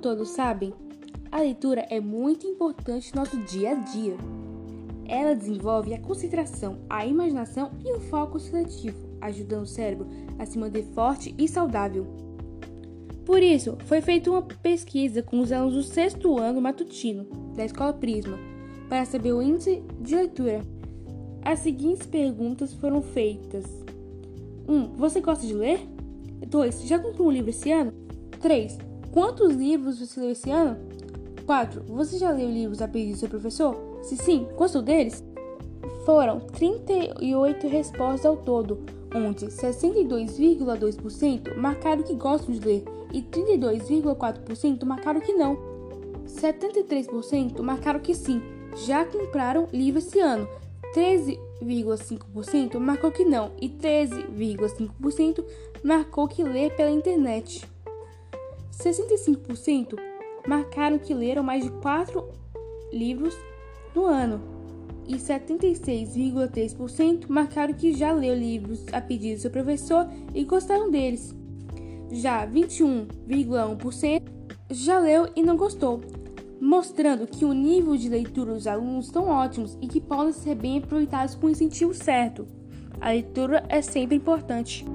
todos sabem, a leitura é muito importante no nosso dia a dia. Ela desenvolve a concentração, a imaginação e o foco seletivo, ajudando o cérebro a se manter forte e saudável. Por isso, foi feita uma pesquisa com os alunos do sexto ano matutino da Escola Prisma para saber o índice de leitura. As seguintes perguntas foram feitas: 1. Um, você gosta de ler? 2. Já comprou um livro esse ano? 3. Quantos livros você leu esse ano? 4. Você já leu livros a pedido do seu professor? Se sim, gostou deles? Foram 38 respostas ao todo, onde 62,2% marcaram que gostam de ler e 32,4% marcaram que não. 73% marcaram que sim, já compraram livro esse ano. 13,5% marcou que não e 13,5% marcou que lê pela internet. 65% marcaram que leram mais de 4 livros no ano e 76,3% marcaram que já leu livros a pedido do seu professor e gostaram deles. Já 21,1% já leu e não gostou, mostrando que o nível de leitura dos alunos estão ótimos e que podem ser bem aproveitados com o incentivo certo. A leitura é sempre importante.